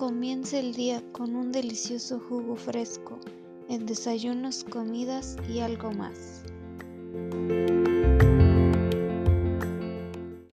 Comienza el día con un delicioso jugo fresco, en desayunos, comidas y algo más.